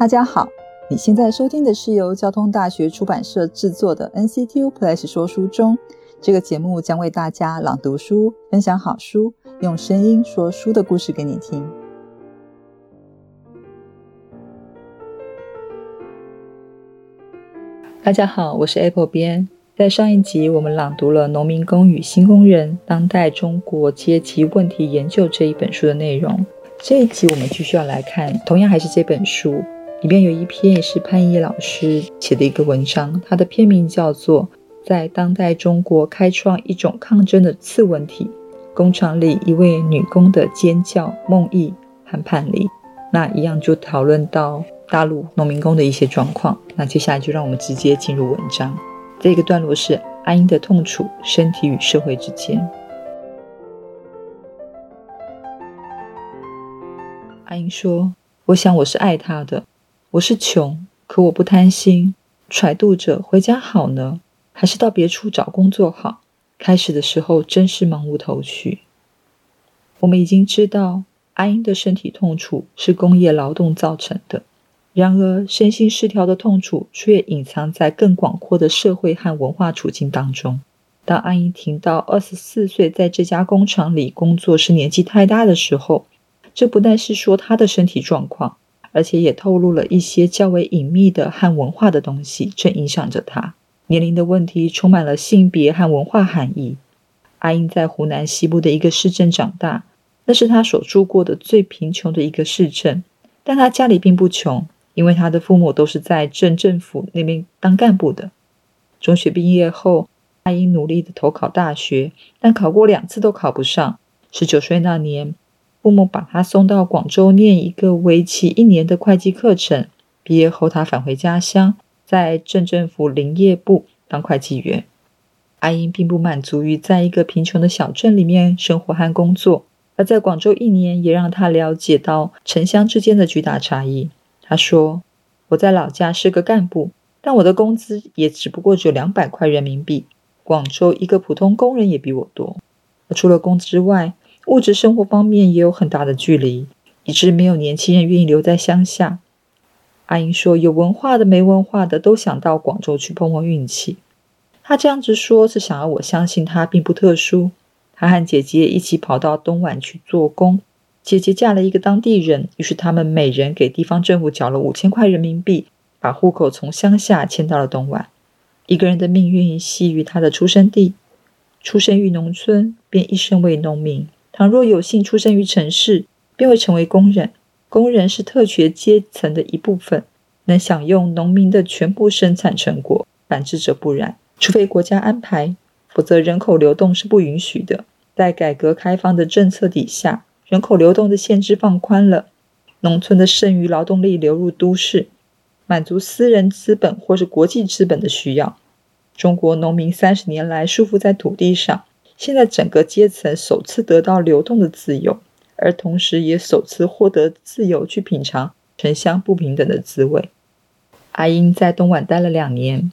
大家好，你现在收听的是由交通大学出版社制作的 NCTU Plus 说书中。这个节目将为大家朗读书，分享好书，用声音说书的故事给你听。大家好，我是 Apple 编。在上一集，我们朗读了《农民工与新工人：当代中国阶级问题研究》这一本书的内容。这一集我们继续要来看，同样还是这本书里面有一篇也是潘毅老师写的一个文章，它的片名叫做《在当代中国开创一种抗争的次文体：工厂里一位女工的尖叫、梦呓和叛离》。那一样就讨论到大陆农民工的一些状况。那接下来就让我们直接进入文章。这个段落是阿英的痛楚，身体与社会之间。阿英说：“我想我是爱他的，我是穷，可我不贪心，揣度着回家好呢，还是到别处找工作好。开始的时候真是茫无头绪。我们已经知道，阿英的身体痛楚是工业劳动造成的。”然而，身心失调的痛楚却隐藏在更广阔的社会和文化处境当中。当阿英听到二十四岁在这家工厂里工作是年纪太大的时候，这不但是说她的身体状况，而且也透露了一些较为隐秘的和文化的东西正影响着他。年龄的问题充满了性别和文化含义。阿英在湖南西部的一个市镇长大，那是他所住过的最贫穷的一个市镇，但他家里并不穷。因为他的父母都是在镇政府那边当干部的。中学毕业后，阿英努力的投考大学，但考过两次都考不上。十九岁那年，父母把他送到广州念一个为期一年的会计课程。毕业后，他返回家乡，在镇政府林业部当会计员。阿英并不满足于在一个贫穷的小镇里面生活和工作，而在广州一年也让他了解到城乡之间的巨大差异。他说：“我在老家是个干部，但我的工资也只不过只有两百块人民币。广州一个普通工人也比我多。除了工资外，物质生活方面也有很大的距离，以致没有年轻人愿意留在乡下。”阿英说：“有文化的、没文化的都想到广州去碰碰运气。”他这样子说，是想要我相信他并不特殊。他和姐姐一起跑到东莞去做工。姐姐嫁了一个当地人，于是他们每人给地方政府缴了五千块人民币，把户口从乡下迁到了东莞。一个人的命运系于他的出生地，出生于农村便一生为农民；倘若有幸出生于城市，便会成为工人。工人是特权阶层的一部分，能享用农民的全部生产成果；反之则不然，除非国家安排，否则人口流动是不允许的。在改革开放的政策底下。人口流动的限制放宽了，农村的剩余劳动力流入都市，满足私人资本或是国际资本的需要。中国农民三十年来束缚在土地上，现在整个阶层首次得到流动的自由，而同时也首次获得自由去品尝城乡不平等的滋味。阿英在东莞待了两年，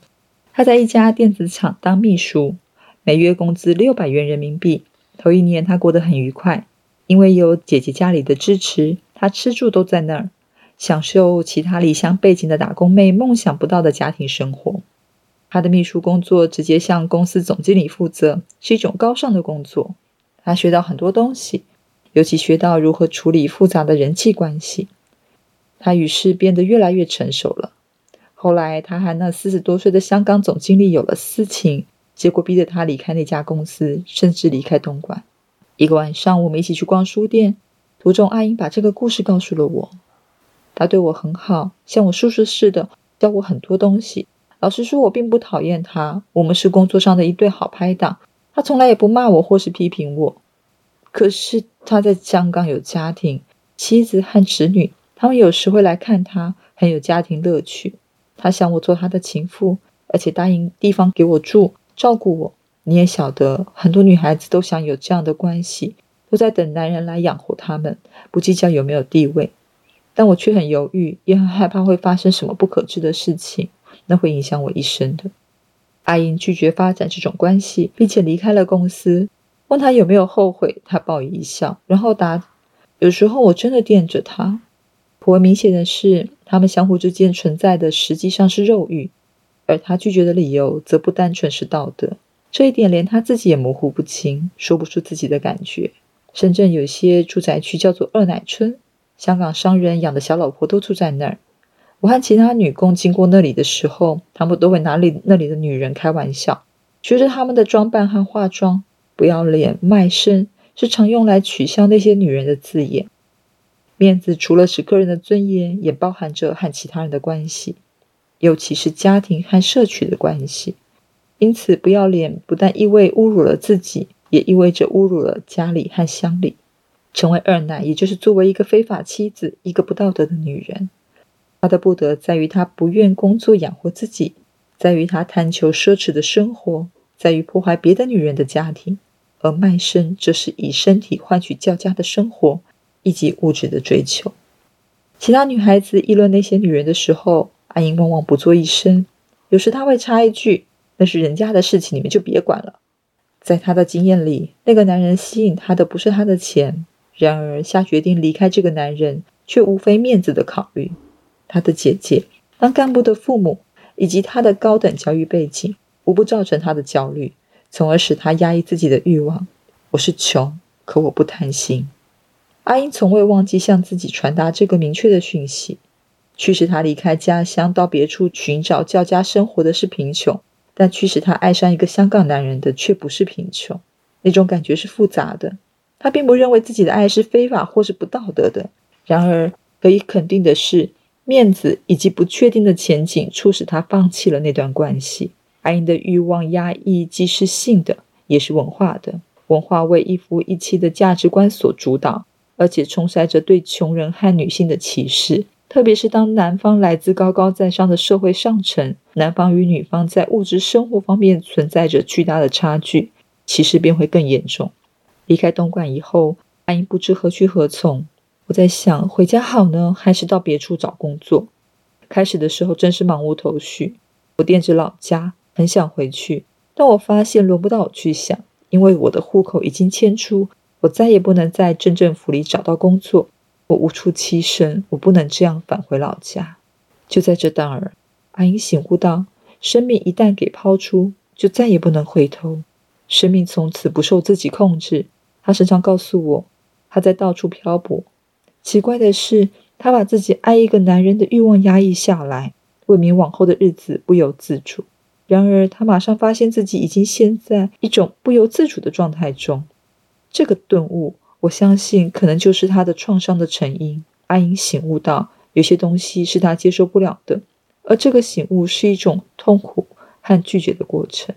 他在一家电子厂当秘书，每月工资六百元人民币。头一年他过得很愉快。因为有姐姐家里的支持，她吃住都在那儿，享受其他离乡背景的打工妹梦想不到的家庭生活。他的秘书工作直接向公司总经理负责，是一种高尚的工作。他学到很多东西，尤其学到如何处理复杂的人际关系。他于是变得越来越成熟了。后来，他和那四十多岁的香港总经理有了私情，结果逼得他离开那家公司，甚至离开东莞。一个晚上，我们一起去逛书店，途中阿英把这个故事告诉了我。他对我很好，像我叔叔似的，教我很多东西。老实说，我并不讨厌他，我们是工作上的一对好拍档。他从来也不骂我或是批评我。可是他在香港有家庭、妻子和子女，他们有时会来看他，很有家庭乐趣。他想我做他的情妇，而且答应地方给我住，照顾我。你也晓得，很多女孩子都想有这样的关系，都在等男人来养活她们，不计较有没有地位。但我却很犹豫，也很害怕会发生什么不可知的事情，那会影响我一生的。阿英拒绝发展这种关系，并且离开了公司。问他有没有后悔，他报以一笑，然后答：“有时候我真的惦着他。”颇为明显的是，他们相互之间存在的实际上是肉欲，而他拒绝的理由则不单纯是道德。这一点连他自己也模糊不清，说不出自己的感觉。深圳有些住宅区叫做二奶村，香港商人养的小老婆都住在那儿。我和其他女工经过那里的时候，他们都会拿里那里的女人开玩笑，觉得他们的装扮和化妆不要脸、卖身，是常用来取笑那些女人的字眼。面子除了是个人的尊严，也包含着和其他人的关系，尤其是家庭和社区的关系。因此，不要脸不但意味侮辱了自己，也意味着侮辱了家里和乡里。成为二奶，也就是作为一个非法妻子，一个不道德的女人。她的不得在于她不愿工作养活自己，在于她贪求奢侈的生活，在于破坏别的女人的家庭。而卖身，则是以身体换取较佳的生活。以及物质的追求。其他女孩子议论那些女人的时候，阿英往往不做一声。有时她会插一句：“那是人家的事情，你们就别管了。”在她的经验里，那个男人吸引她的不是他的钱。然而，下决定离开这个男人，却无非面子的考虑。他的姐姐当干部的父母，以及他的高等教育背景，无不造成他的焦虑，从而使他压抑自己的欲望。我是穷，可我不贪心。阿英从未忘记向自己传达这个明确的讯息：驱使他离开家乡到别处寻找较佳生活的是贫穷，但驱使他爱上一个香港男人的却不是贫穷。那种感觉是复杂的。他并不认为自己的爱是非法或是不道德的。然而，可以肯定的是，面子以及不确定的前景促使他放弃了那段关系。阿英的欲望压抑，既是性的，也是文化的。文化为一夫一妻的价值观所主导。而且充塞着对穷人和女性的歧视，特别是当男方来自高高在上的社会上层，男方与女方在物质生活方面存在着巨大的差距，歧视便会更严重。离开东莞以后，阿英不知何去何从。我在想，回家好呢，还是到别处找工作？开始的时候真是茫无头绪。我惦着老家，很想回去，但我发现轮不到我去想，因为我的户口已经迁出。我再也不能在镇政府里找到工作，我无处栖身，我不能这样返回老家。就在这当儿，阿英醒悟到，生命一旦给抛出，就再也不能回头。生命从此不受自己控制。他时常告诉我，他在到处漂泊。奇怪的是，他把自己爱一个男人的欲望压抑下来，为免往后的日子不由自主。然而，他马上发现自己已经陷在一种不由自主的状态中。这个顿悟，我相信可能就是他的创伤的成因。阿英醒悟到，有些东西是他接受不了的，而这个醒悟是一种痛苦和拒绝的过程。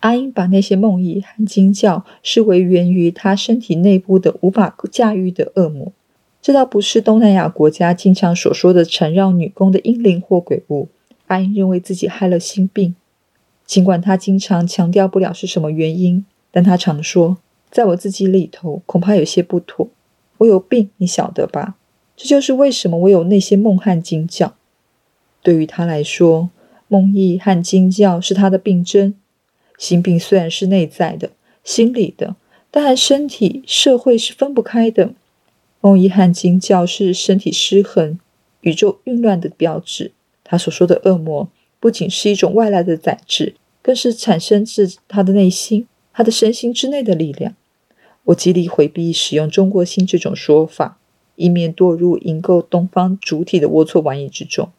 阿英把那些梦呓和惊叫视为源于他身体内部的无法驾驭的恶魔。这倒不是东南亚国家经常所说的缠绕女工的阴灵或鬼物。阿英认为自己害了心病，尽管他经常强调不了是什么原因，但他常说。在我自己里头，恐怕有些不妥。我有病，你晓得吧？这就是为什么我有那些梦和惊叫。对于他来说，梦呓和惊叫是他的病症。心病虽然是内在的、心理的，但身体、社会是分不开的。梦呓和惊叫是身体失衡、宇宙混乱的标志。他所说的恶魔，不仅是一种外来的载质，更是产生自他的内心、他的身心之内的力量。我极力回避使用“中国心”这种说法，以免堕入营构东方主体的龌龊玩意之中。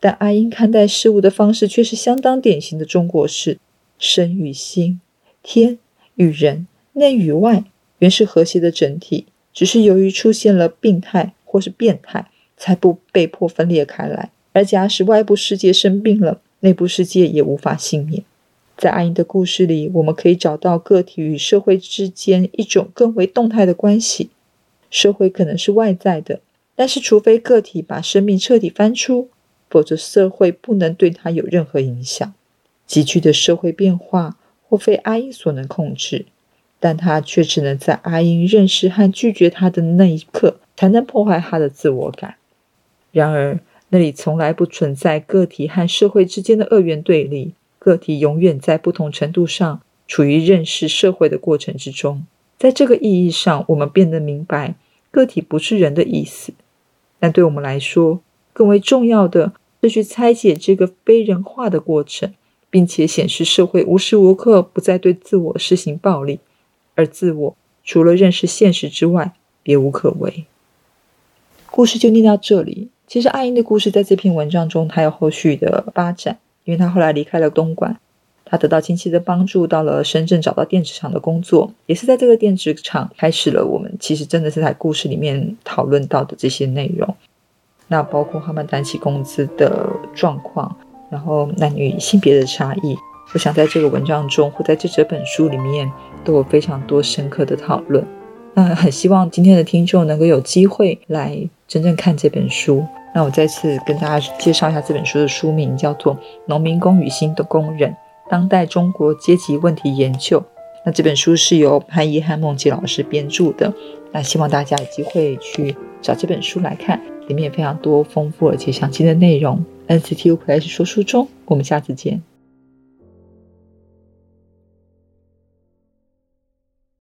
但阿英看待事物的方式却是相当典型的中国式：身与心、天与人、内与外，原是和谐的整体，只是由于出现了病态或是变态，才不被迫分裂开来。而假使外部世界生病了，内部世界也无法幸免。在阿英的故事里，我们可以找到个体与社会之间一种更为动态的关系。社会可能是外在的，但是除非个体把生命彻底翻出，否则社会不能对他有任何影响。急剧的社会变化或非阿英所能控制，但他却只能在阿英认识和拒绝他的那一刻，才能破坏他的自我感。然而，那里从来不存在个体和社会之间的二元对立。个体永远在不同程度上处于认识社会的过程之中。在这个意义上，我们变得明白，个体不是人的意思。但对我们来说，更为重要的是去拆解这个非人化的过程，并且显示社会无时无刻不在对自我施行暴力，而自我除了认识现实之外，别无可为。故事就念到这里。其实阿英的故事在这篇文章中，他有后续的发展，因为他后来离开了东莞，他得到亲戚的帮助，到了深圳找到电子厂的工作，也是在这个电子厂开始了我们其实真的是在故事里面讨论到的这些内容。那包括他们单起工资的状况，然后男女性别的差异，我想在这个文章中或在这整本书里面都有非常多深刻的讨论。那很希望今天的听众能够有机会来真正看这本书。那我再次跟大家介绍一下这本书的书名，叫做《农民工与新的工人：当代中国阶级问题研究》。那这本书是由潘怡和孟杰老师编著的。那希望大家有机会去找这本书来看，里面有非常多丰富而且详细的内容。NCTU Play 说书中，我们下次见。